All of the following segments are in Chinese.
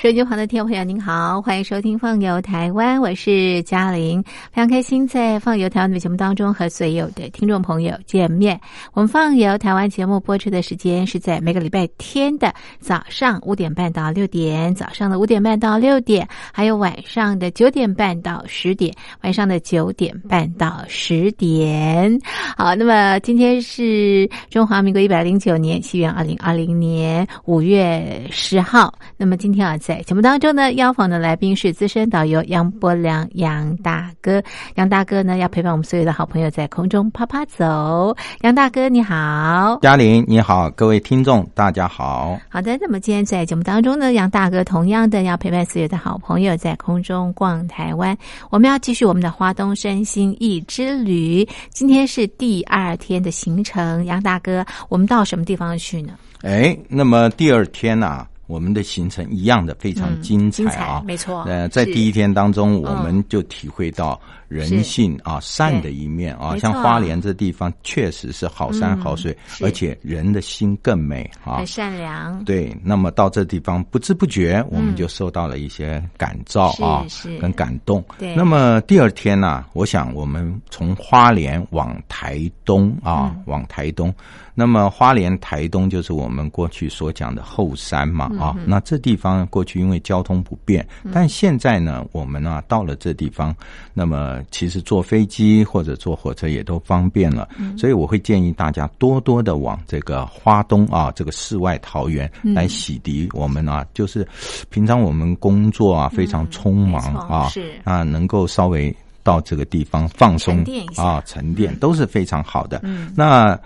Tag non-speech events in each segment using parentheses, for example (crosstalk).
手机旁的听众朋友，您好，欢迎收听《放游台湾》，我是嘉玲，非常开心在《放游台湾》的节目当中和所有的听众朋友见面。我们《放游台湾》节目播出的时间是在每个礼拜天的早上五点半到六点，早上的五点半到六点，还有晚上的九点半到十点，晚上的九点半到十点。好，那么今天是中华民国一百零九年，西元二零二零年五月十号。那么今天啊。在节目当中呢，邀访的来宾是资深导游杨伯良杨大哥。杨大哥呢，要陪伴我们所有的好朋友在空中啪啪走。杨大哥你好，嘉玲你好，各位听众大家好。好的，那么今天在节目当中呢，杨大哥同样的要陪伴所有的好朋友在空中逛台湾。我们要继续我们的花东身心意之旅，今天是第二天的行程。杨大哥，我们到什么地方去呢？哎，那么第二天呢？我们的行程一样的非常精彩啊，没错。呃，在第一天当中，我们就体会到人性啊善的一面啊，像花莲这地方确实是好山好水，而且人的心更美啊，很善良。对，那么到这地方不知不觉我们就受到了一些感召啊，跟感动。对。那么第二天呢，我想我们从花莲往台东啊，往台东。那么花莲台东就是我们过去所讲的后山嘛啊，那这地方过去因为交通不便，但现在呢，我们呢到了这地方，那么其实坐飞机或者坐火车也都方便了，所以我会建议大家多多的往这个花东啊这个世外桃源来洗涤我们啊，就是平常我们工作啊非常匆忙啊啊，能够稍微到这个地方放松啊沉淀都是非常好的。那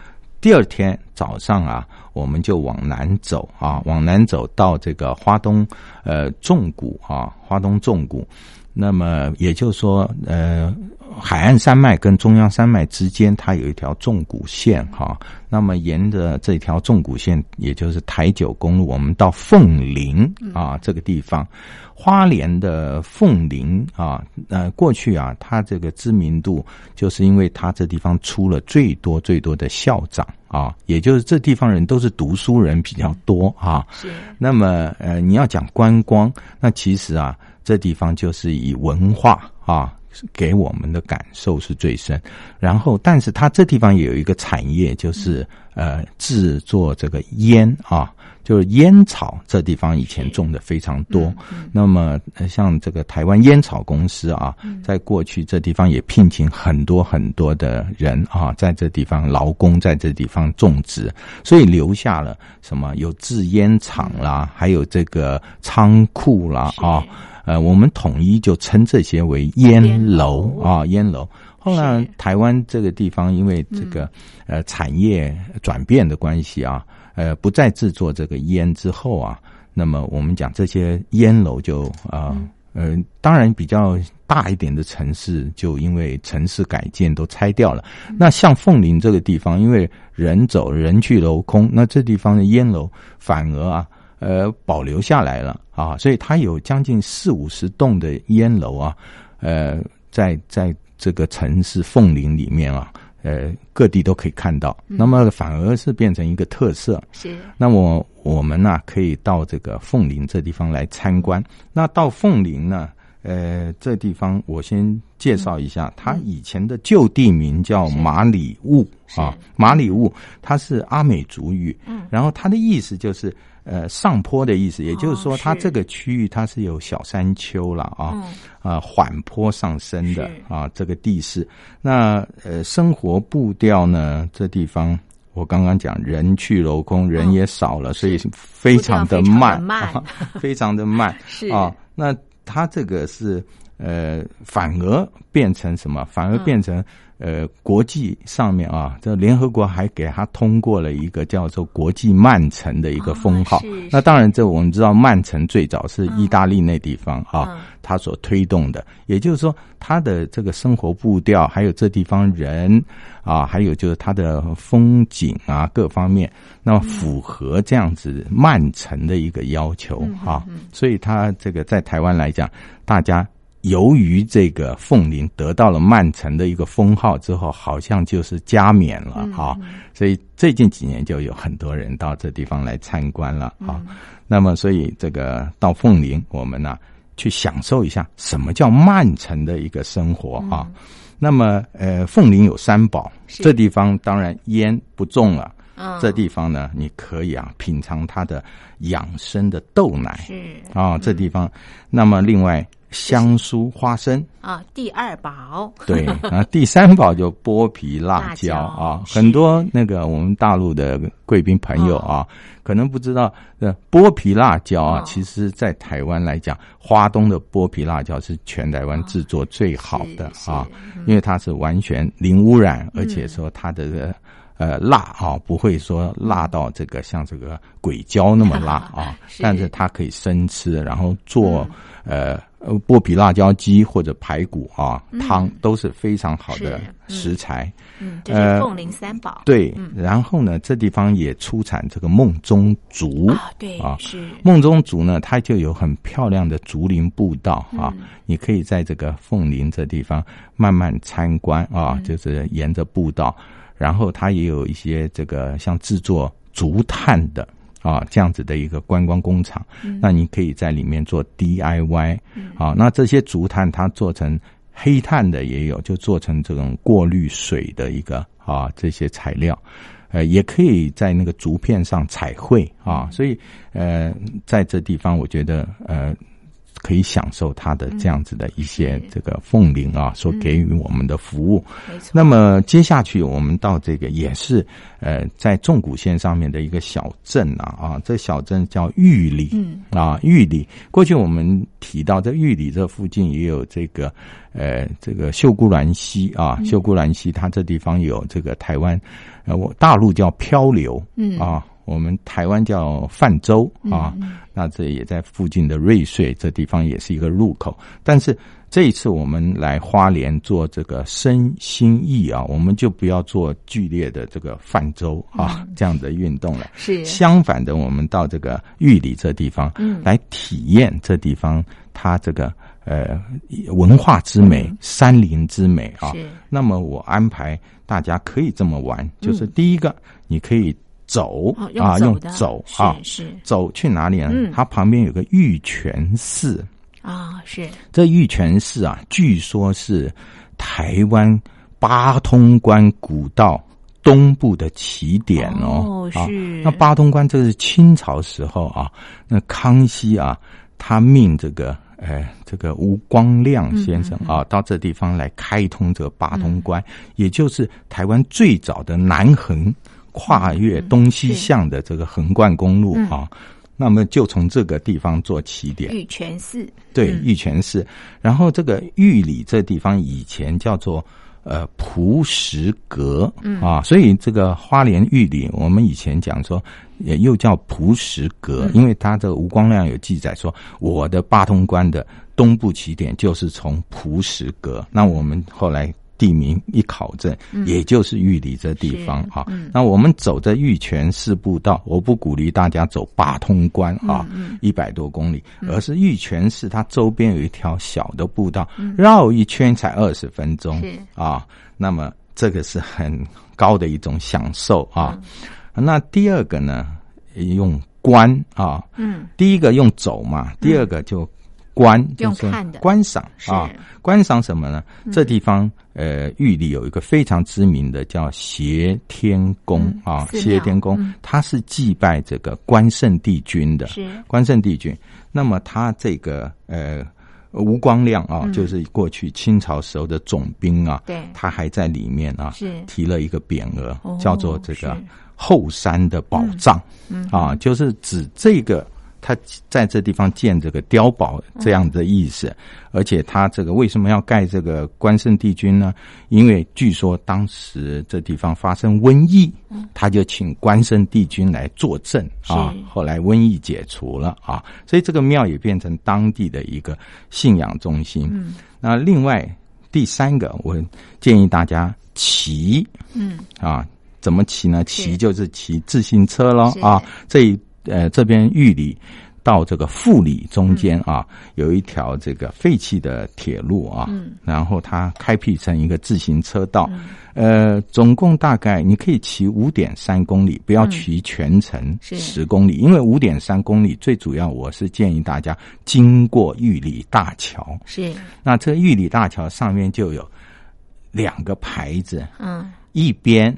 第二天早上啊，我们就往南走啊，往南走到这个花东呃纵谷啊，花东纵谷。那么也就是说，呃，海岸山脉跟中央山脉之间，它有一条纵谷线哈。那么沿着这条纵谷线，也就是台九公路，我们到凤林啊这个地方。花莲的凤林啊，呃，过去啊，它这个知名度就是因为它这地方出了最多最多的校长啊，也就是这地方人都是读书人比较多啊。是。那么呃，你要讲观光，那其实啊，这地方就是以文化啊给我们的感受是最深。然后，但是它这地方也有一个产业，就是呃制作这个烟啊。就是烟草，这地方以前种的非常多。那么，像这个台湾烟草公司啊，在过去这地方也聘请很多很多的人啊，在这地方劳工，在这地方种植，所以留下了什么有制烟厂啦，还有这个仓库啦啊。呃，我们统一就称这些为烟楼啊，烟楼。后来台湾这个地方因为这个呃产业转变的关系啊。呃，不再制作这个烟之后啊，那么我们讲这些烟楼就啊，呃，当然比较大一点的城市，就因为城市改建都拆掉了。那像凤林这个地方，因为人走人去楼空，那这地方的烟楼反而啊，呃，保留下来了啊，所以它有将近四五十栋的烟楼啊，呃，在在这个城市凤林里面啊。呃，各地都可以看到，那么反而是变成一个特色。是，那么我们呢，可以到这个凤林这地方来参观。那到凤林呢，呃，这地方我先介绍一下，它以前的旧地名叫马里雾啊，马里雾，它是阿美族语，嗯，然后它的意思就是。呃，上坡的意思，也就是说，它这个区域它是有小山丘了啊，啊，缓坡上升的啊，这个地势。那呃，生活步调呢，这地方我刚刚讲人去楼空，人也少了，所以非常的慢，非常的慢 (laughs) (laughs) 啊。那它这个是呃，反而变成什么？反而变成。呃，国际上面啊，这联合国还给他通过了一个叫做“国际曼城”的一个封号。那当然，这我们知道，曼城最早是意大利那地方啊，他所推动的。也就是说，他的这个生活步调，还有这地方人啊，还有就是它的风景啊，各方面，那么符合这样子曼城的一个要求啊。所以，他这个在台湾来讲，大家。由于这个凤林得到了曼城的一个封号之后，好像就是加冕了啊，所以最近几年就有很多人到这地方来参观了啊。那么，所以这个到凤林，我们呢去享受一下什么叫曼城的一个生活啊。那么，呃，凤林有三宝，这地方当然烟不重了。这地方呢，你可以啊品尝它的养生的豆奶。是啊，这地方，那么另外。香酥花生。啊，第二宝。对啊，(laughs) 第三宝就剥皮辣椒啊，很多那个我们大陆的贵宾朋友啊，可能不知道，呃，剥皮辣椒啊，其实在台湾来讲，花东的剥皮辣椒是全台湾制作最好的啊，因为它是完全零污染，而且说它的呃辣啊，不会说辣到这个像这个鬼椒那么辣啊，(laughs) 但是它可以生吃，然后做呃。呃，剥皮辣椒鸡或者排骨啊，汤都是非常好的食材。嗯，这是凤林三宝。对，然后呢，这地方也出产这个梦中竹啊，对啊，是梦中竹呢，它就有很漂亮的竹林步道啊，你可以在这个凤林这地方慢慢参观啊，就是沿着步道，然后它也有一些这个像制作竹炭的。啊，这样子的一个观光工厂，那你可以在里面做 DIY。啊，那这些竹炭它做成黑炭的也有，就做成这种过滤水的一个啊这些材料，呃，也可以在那个竹片上彩绘啊。所以呃，在这地方我觉得呃。可以享受它的这样子的一些这个凤林啊所给予我们的服务。那么接下去我们到这个也是呃在纵谷线上面的一个小镇啊啊，这小镇叫玉里啊玉里。过去我们提到在玉里这附近也有这个呃这个秀姑峦溪啊秀姑峦溪，它这地方有这个台湾呃我大陆叫漂流啊。我们台湾叫泛舟啊，那这也在附近的瑞穗这地方也是一个入口。但是这一次我们来花莲做这个身心意啊，我们就不要做剧烈的这个泛舟啊这样的运动了。是相反的，我们到这个玉里这地方来体验这地方它这个呃文化之美、山林之美啊。那么我安排大家可以这么玩，就是第一个你可以。走啊，用走啊，是走去哪里呢？它旁边有个玉泉寺啊，是这玉泉寺啊，据说是台湾八通关古道东部的起点哦。是那八通关这是清朝时候啊，那康熙啊，他命这个哎这个吴光亮先生啊，到这地方来开通这个八通关，也就是台湾最早的南横。跨越东西向的这个横贯公路啊，那么就从这个地方做起点。玉泉寺。对玉泉寺，然后这个玉里这地方以前叫做呃蒲石阁啊，所以这个花莲玉里，我们以前讲说也又叫蒲石阁，因为它的吴光亮有记载说，我的八通关的东部起点就是从蒲石阁，那我们后来。地名一考证，也就是玉里这地方啊。那我们走这玉泉寺步道，我不鼓励大家走八通关啊，一百多公里，而是玉泉寺它周边有一条小的步道，绕一圈才二十分钟啊。那么这个是很高的一种享受啊。那第二个呢，用关啊，嗯，第一个用走嘛，第二个就。观就是观赏啊，观赏什么呢？这地方呃，玉里有一个非常知名的叫协天宫啊，协天宫，它是祭拜这个关圣帝君的。是。关圣帝君，那么他这个呃吴光亮啊，就是过去清朝时候的总兵啊，对，他还在里面啊，是。提了一个匾额，叫做这个后山的宝藏。啊，就是指这个。他在这地方建这个碉堡这样的意思，而且他这个为什么要盖这个关圣帝君呢？因为据说当时这地方发生瘟疫，他就请关圣帝君来坐镇啊。后来瘟疫解除了啊，所以这个庙也变成当地的一个信仰中心。那另外第三个，我建议大家骑，嗯啊，怎么骑呢？骑就是骑自行车喽啊，这。呃，这边玉里到这个富里中间啊，有一条这个废弃的铁路啊，然后它开辟成一个自行车道，呃，总共大概你可以骑五点三公里，不要骑全程十公里，因为五点三公里最主要，我是建议大家经过玉里大桥，是。那这玉里大桥上面就有两个牌子，嗯，一边。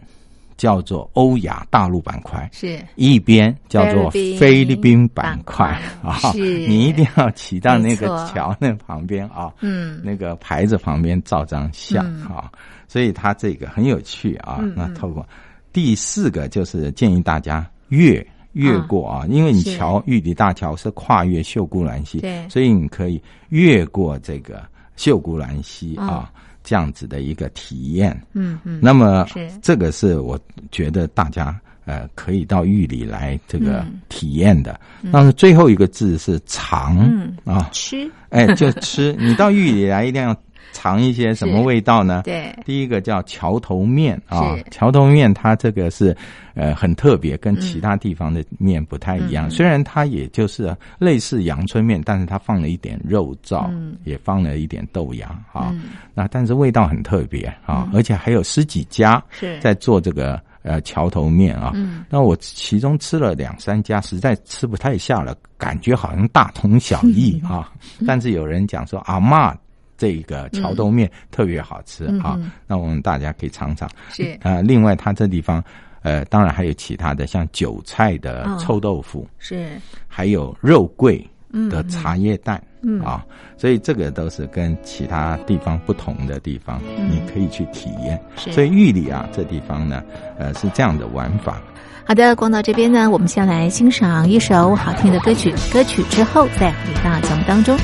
叫做欧亚大陆板块，是一边叫做菲律宾板块啊。你一定要骑到那个桥那旁边啊，嗯，那个牌子旁边照张相啊。所以它这个很有趣啊。那透过第四个就是建议大家越越过啊，因为你桥玉里大桥是跨越秀姑兰溪，对，所以你可以越过这个秀姑兰溪啊。这样子的一个体验，嗯嗯，那么这个是我觉得大家呃可以到玉里来这个体验的。但是最后一个字是尝啊，吃，哎，就吃。(laughs) 你到玉里来一定要。尝一些什么味道呢？对，第一个叫桥头面啊，桥头面它这个是呃很特别，跟其他地方的面不太一样。虽然它也就是类似阳春面，但是它放了一点肉燥，也放了一点豆芽啊。那但是味道很特别啊，而且还有十几家在做这个呃桥头面啊。那我其中吃了两三家，实在吃不太下了，感觉好像大同小异啊。(laughs) 但是有人讲说阿妈。这个桥头面特别好吃啊，那我们大家可以尝尝。是啊，另外它这地方，呃，当然还有其他的，像韭菜的臭豆腐，是还有肉桂的茶叶蛋啊，所以这个都是跟其他地方不同的地方，你可以去体验。所以玉里啊，这地方呢，呃，是这样的玩法。好的，光到这边呢，我们先来欣赏一首好听的歌曲，歌曲之后再回到节目当中。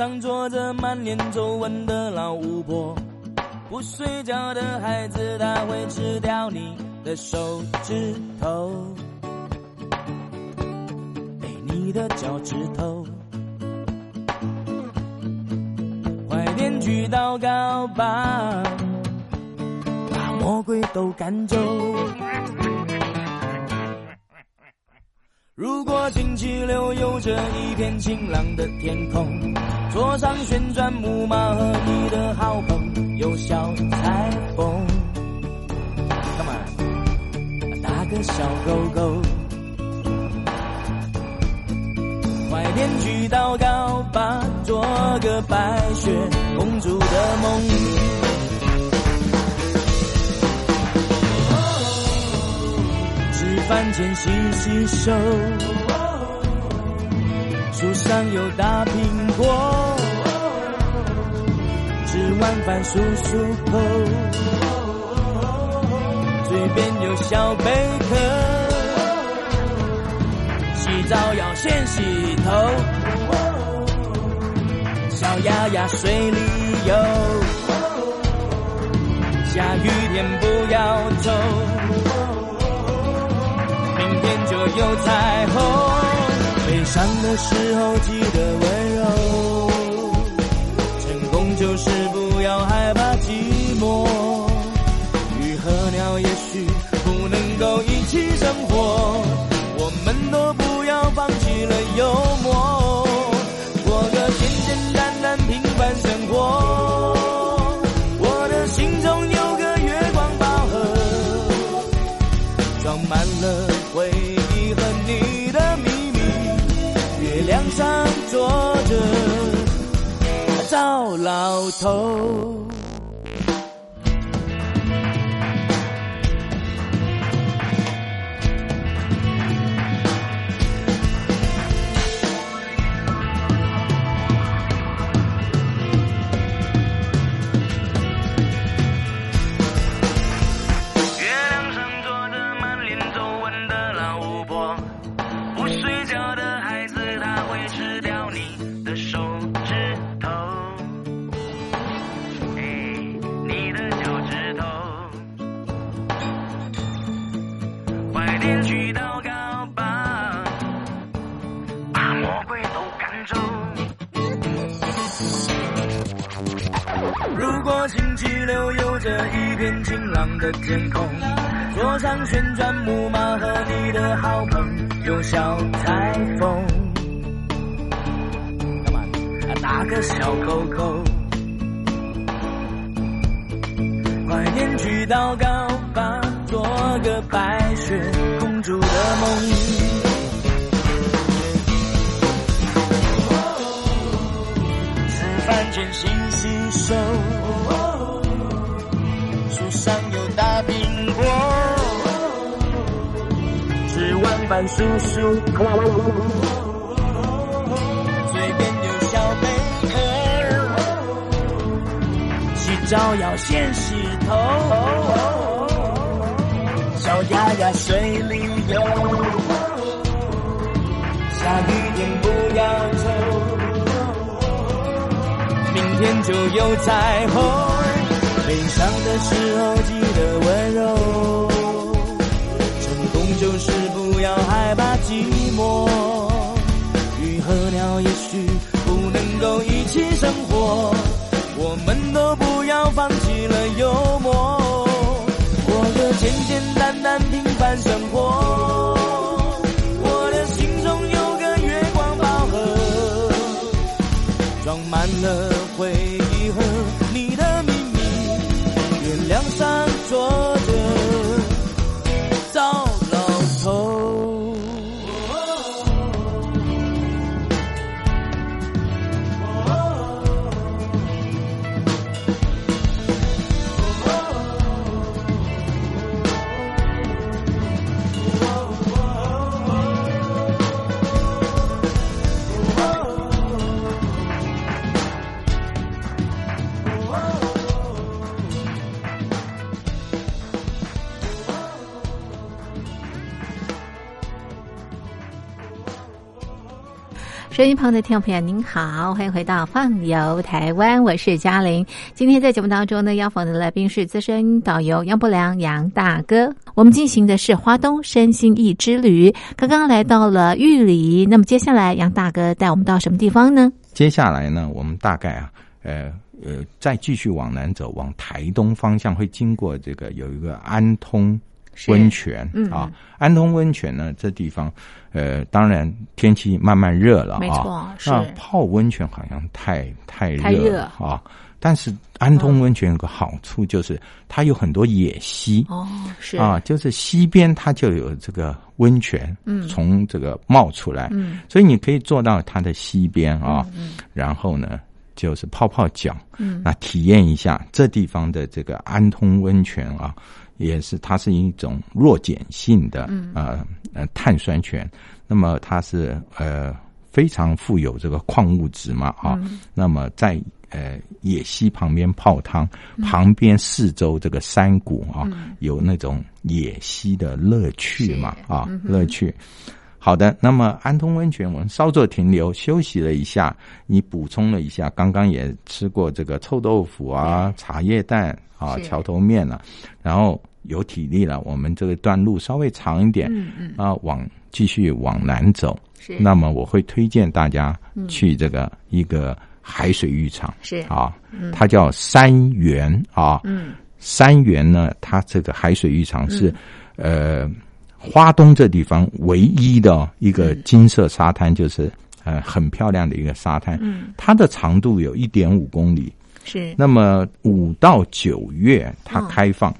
上坐着满脸皱纹的老巫婆，不睡觉的孩子他会吃掉你的手指头，哎，你的脚趾头，快点去祷告吧，把魔鬼都赶走。如果星期六有着一片晴朗的天空，坐上旋转木马和你的好朋友小彩虹，Come on，打个小勾勾，快点去祷告吧，做个白雪公主的梦。吃饭前洗洗手，树上有大苹果，吃完饭漱漱口，嘴边有小贝壳，洗澡要先洗头，小鸭鸭水里游，下雨天不要走。明天就有彩虹，悲伤的时候记得温柔，就是不要害怕寂寞。鱼和鸟也许不能够一起生活，我们都不要放弃了头。如果星期六有着一片晴朗的天空，坐上旋转木马和你的好朋友小彩虹，干嘛？打个小勾勾，快点去祷告吧，做个白雪公主的梦。手，树上有大苹果，吃完饭漱漱口，嘴边有小贝壳，洗澡要先洗头，小鸭鸭水里游，下雨天不要愁。天就有彩虹，悲伤的时候记得温柔。成功就是不要害怕寂寞。鱼和鸟也许不能够一起生活，我们都不要放弃了幽默，过个简简单单平凡生活。收音旁的听众朋友，您好，欢迎回到《放游台湾》，我是嘉玲。今天在节目当中呢，邀访的来宾是资深导游杨伯良杨大哥。我们进行的是华东身心意之旅，刚刚来到了玉里。那么接下来，杨大哥带我们到什么地方呢？接下来呢，我们大概啊，呃呃，再继续往南走，往台东方向会经过这个有一个安通。温泉啊，安通温泉呢，这地方，呃，当然天气慢慢热了啊。那泡温泉好像太太热啊。但是安通温泉有个好处，就是它有很多野溪哦，是啊，就是溪边它就有这个温泉，嗯，从这个冒出来，嗯，所以你可以坐到它的溪边啊，嗯，然后呢，就是泡泡脚，嗯，那体验一下这地方的这个安通温泉啊。也是，它是一种弱碱性的呃呃碳酸泉，那么它是呃非常富有这个矿物质嘛啊，那么在呃野溪旁边泡汤，旁边四周这个山谷啊，有那种野溪的乐趣嘛啊乐趣。好的，那么安通温泉我们稍作停留休息了一下，你补充了一下，刚刚也吃过这个臭豆腐啊、茶叶蛋啊、桥头面了，然后。有体力了，我们这个段路稍微长一点，嗯嗯，啊，往继续往南走，是。那么我会推荐大家去这个一个海水浴场，是。啊，它叫三元啊，嗯，三元呢，它这个海水浴场是呃，花东这地方唯一的一个金色沙滩，就是呃很漂亮的一个沙滩，嗯，它的长度有一点五公里，是。那么五到九月它开放。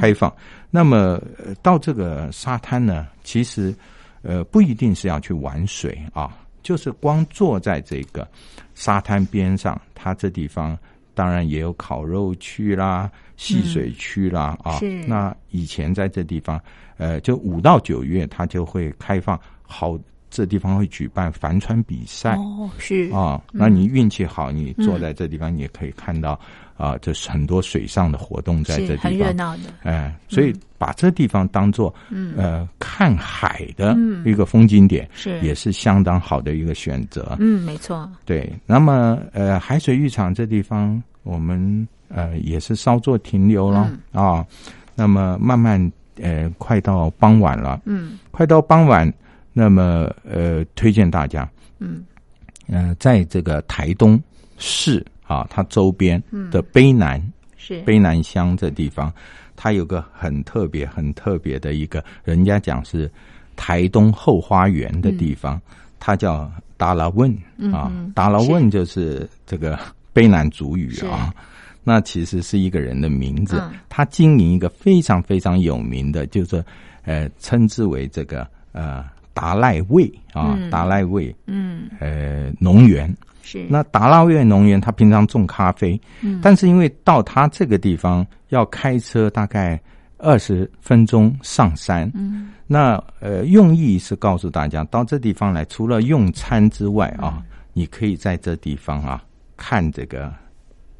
开放，那么到这个沙滩呢，其实呃不一定是要去玩水啊，就是光坐在这个沙滩边上，它这地方当然也有烤肉区啦、戏水区啦啊。那以前在这地方，呃，就五到九月，它就会开放，好，这地方会举办帆船比赛哦，是啊，那你运气好，你坐在这地方，你也可以看到。啊，这是很多水上的活动在这地方，很热闹的。哎，所以把这地方当做呃看海的一个风景点，是也是相当好的一个选择。嗯，没错。对，那么呃海水浴场这地方，我们呃也是稍作停留了啊。那么慢慢呃快到傍晚了，嗯，快到傍晚，那么呃推荐大家，嗯。呃在这个台东市。啊，它周边的卑南是。卑南乡这地方，它有个很特别、很特别的一个，人家讲是台东后花园的地方，它叫达拉问啊，达拉问就是这个卑南族语啊。那其实是一个人的名字，他经营一个非常非常有名的，就是呃，称之为这个呃达赖味啊，达赖味，嗯，呃，农园。是。那达赖味农园，他平常种咖啡，嗯，但是因为到他这个地方要开车大概二十分钟上山，嗯，那呃用意是告诉大家到这地方来，除了用餐之外啊，你可以在这地方啊看这个。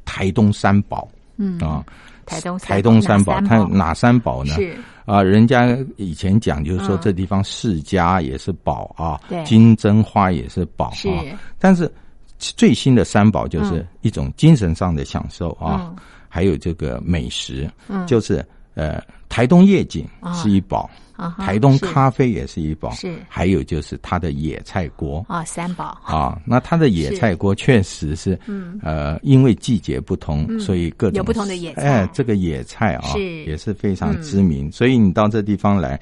台东三宝，嗯。啊，台东台东三宝，它哪三宝呢？是啊，人家以前讲就是说这地方世家也是宝啊，对，金针花也是宝啊。但是最新的三宝就是一种精神上的享受啊，还有这个美食，嗯，就是呃，台东夜景是一宝。台东咖啡也是一宝，是还有就是它的野菜锅啊，三宝啊。那它的野菜锅确实是，嗯呃，因为季节不同，所以各种有不同的野菜。哎，这个野菜啊，也是非常知名。所以你到这地方来。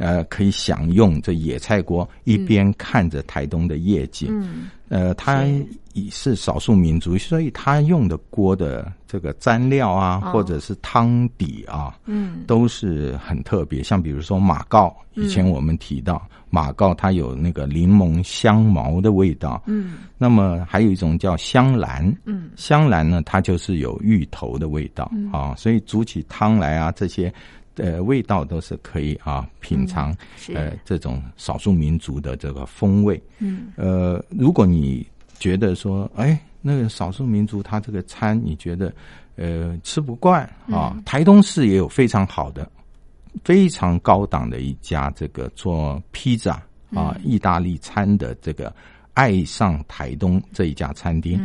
呃，可以享用这野菜锅，一边看着台东的夜景。嗯，呃，它已是少数民族，所以他用的锅的这个蘸料啊，或者是汤底啊，嗯，都是很特别。像比如说马告，以前我们提到马告，它有那个柠檬香茅的味道。嗯，那么还有一种叫香兰。嗯，香兰呢，它就是有芋头的味道啊，所以煮起汤来啊，这些。呃，味道都是可以啊，品尝呃这种少数民族的这个风味。嗯，呃，如果你觉得说，哎，那个少数民族他这个餐你觉得呃吃不惯啊，台东市也有非常好的、非常高档的一家这个做披萨啊意大利餐的这个爱上台东这一家餐厅，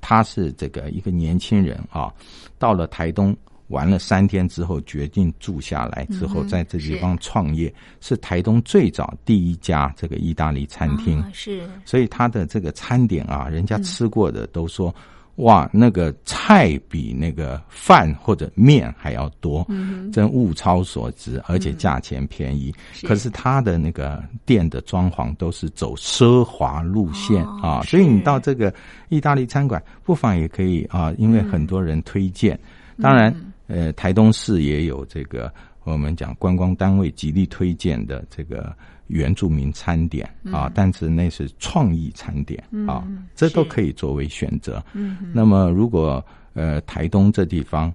他是这个一个年轻人啊，到了台东。玩了三天之后，决定住下来之后，在这地方创业，是。台东最早第一家这个意大利餐厅。是，所以他的这个餐点啊，人家吃过的都说，哇，那个菜比那个饭或者面还要多，真物超所值，而且价钱便宜。可是他的那个店的装潢都是走奢华路线啊，所以你到这个意大利餐馆，不妨也可以啊，因为很多人推荐，当然。呃，台东市也有这个我们讲观光单位极力推荐的这个原住民餐点啊，但是那是创意餐点啊，这都可以作为选择。嗯，那么如果呃台东这地方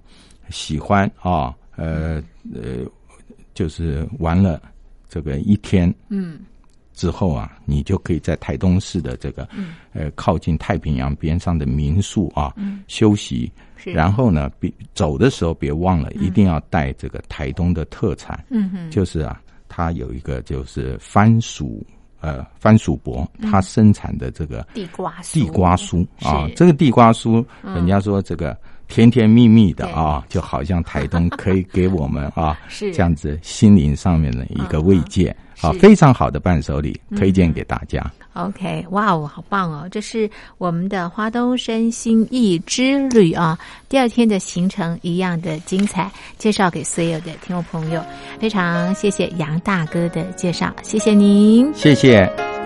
喜欢啊，呃呃，就是玩了这个一天，嗯。之后啊，你就可以在台东市的这个，呃，靠近太平洋边上的民宿啊休息。然后呢，别走的时候别忘了，一定要带这个台东的特产。嗯哼，就是啊，它有一个就是番薯，呃，番薯伯，它生产的这个地瓜地瓜酥啊，这个地瓜酥，人家说这个。甜甜蜜蜜的啊，就好像台东可以给我们啊，(laughs) 是。这样子心灵上面的一个慰藉啊，非常好的伴手礼，推荐给大家。OK，哇哦，好棒哦！这是我们的花东身心意之旅啊，第二天的行程一样的精彩，介绍给所有的听众朋友。非常谢谢杨大哥的介绍，谢谢您，谢谢。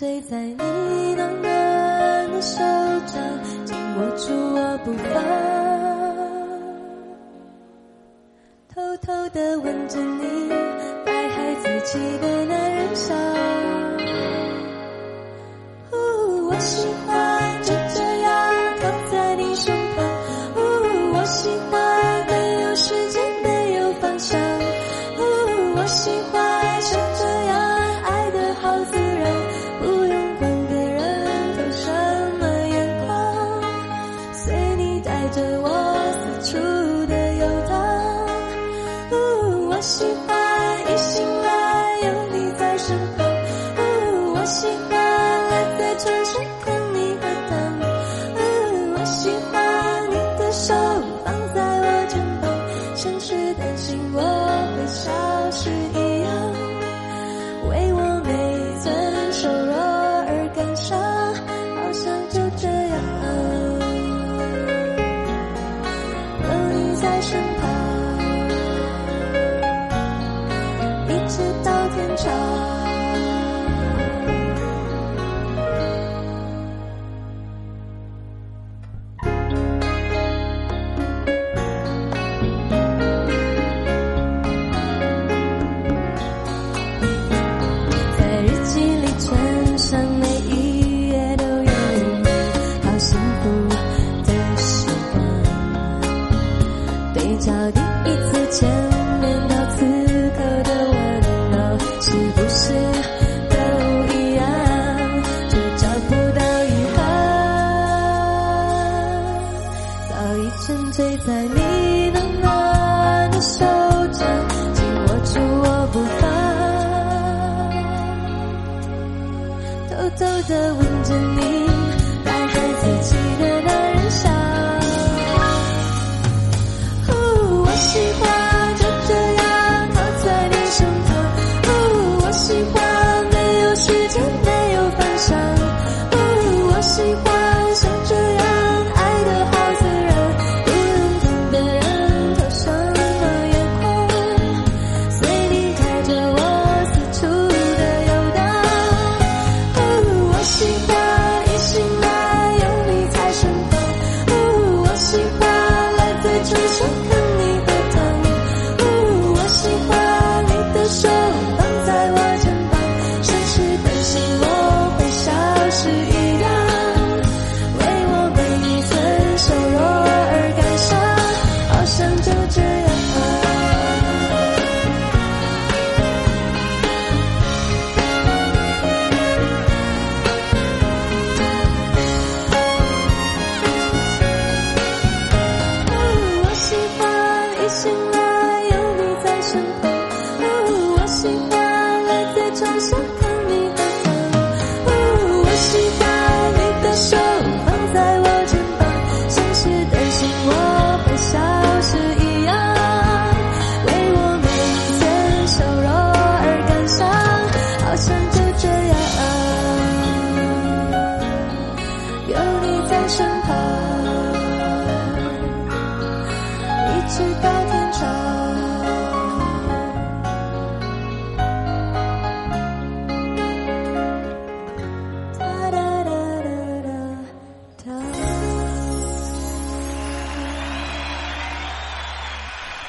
醉在你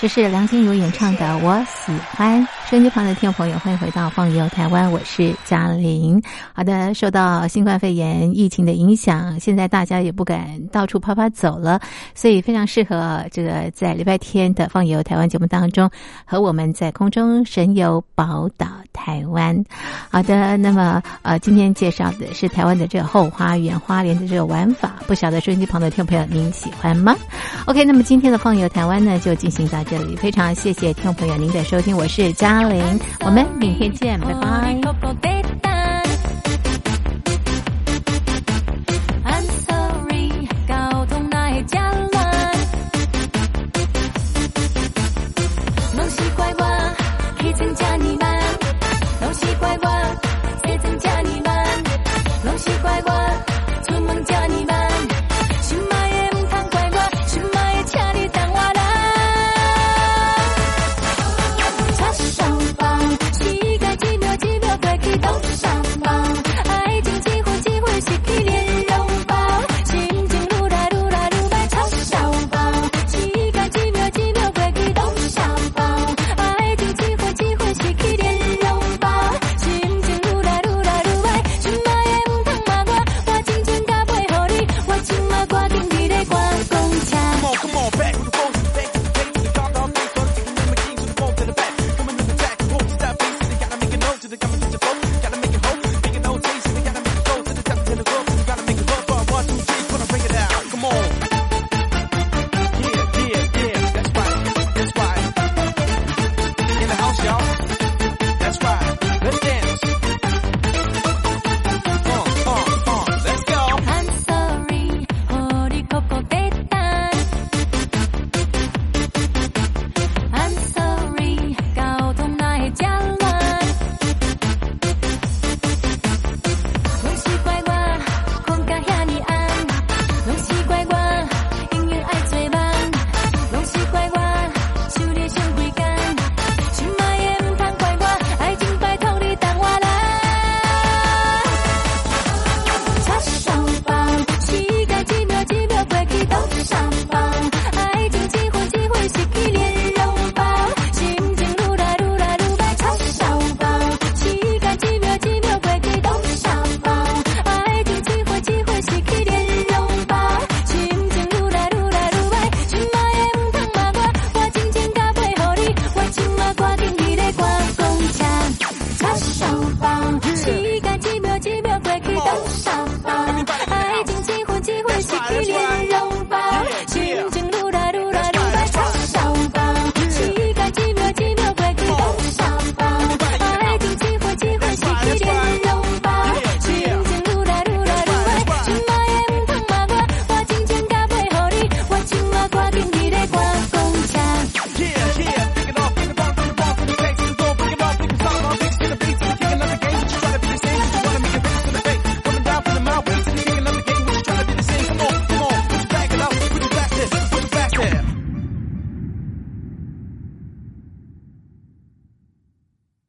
这是梁静茹演唱的《我喜欢》。收音机旁的听众朋友，欢迎回到《放游台湾》，我是嘉玲。好的，受到新冠肺炎疫情的影响，现在大家也不敢到处跑跑走了，所以非常适合这个在礼拜天的《放游台湾》节目当中，和我们在空中神游宝岛台湾。好的，那么呃，今天介绍的是台湾的这个后花园花莲的这个玩法，不晓得收音机旁的听众朋友您喜欢吗？OK，那么今天的《放游台湾》呢，就进行到。这里非常谢谢听众朋友您的收听，我是嘉玲，我们明天见，拜拜。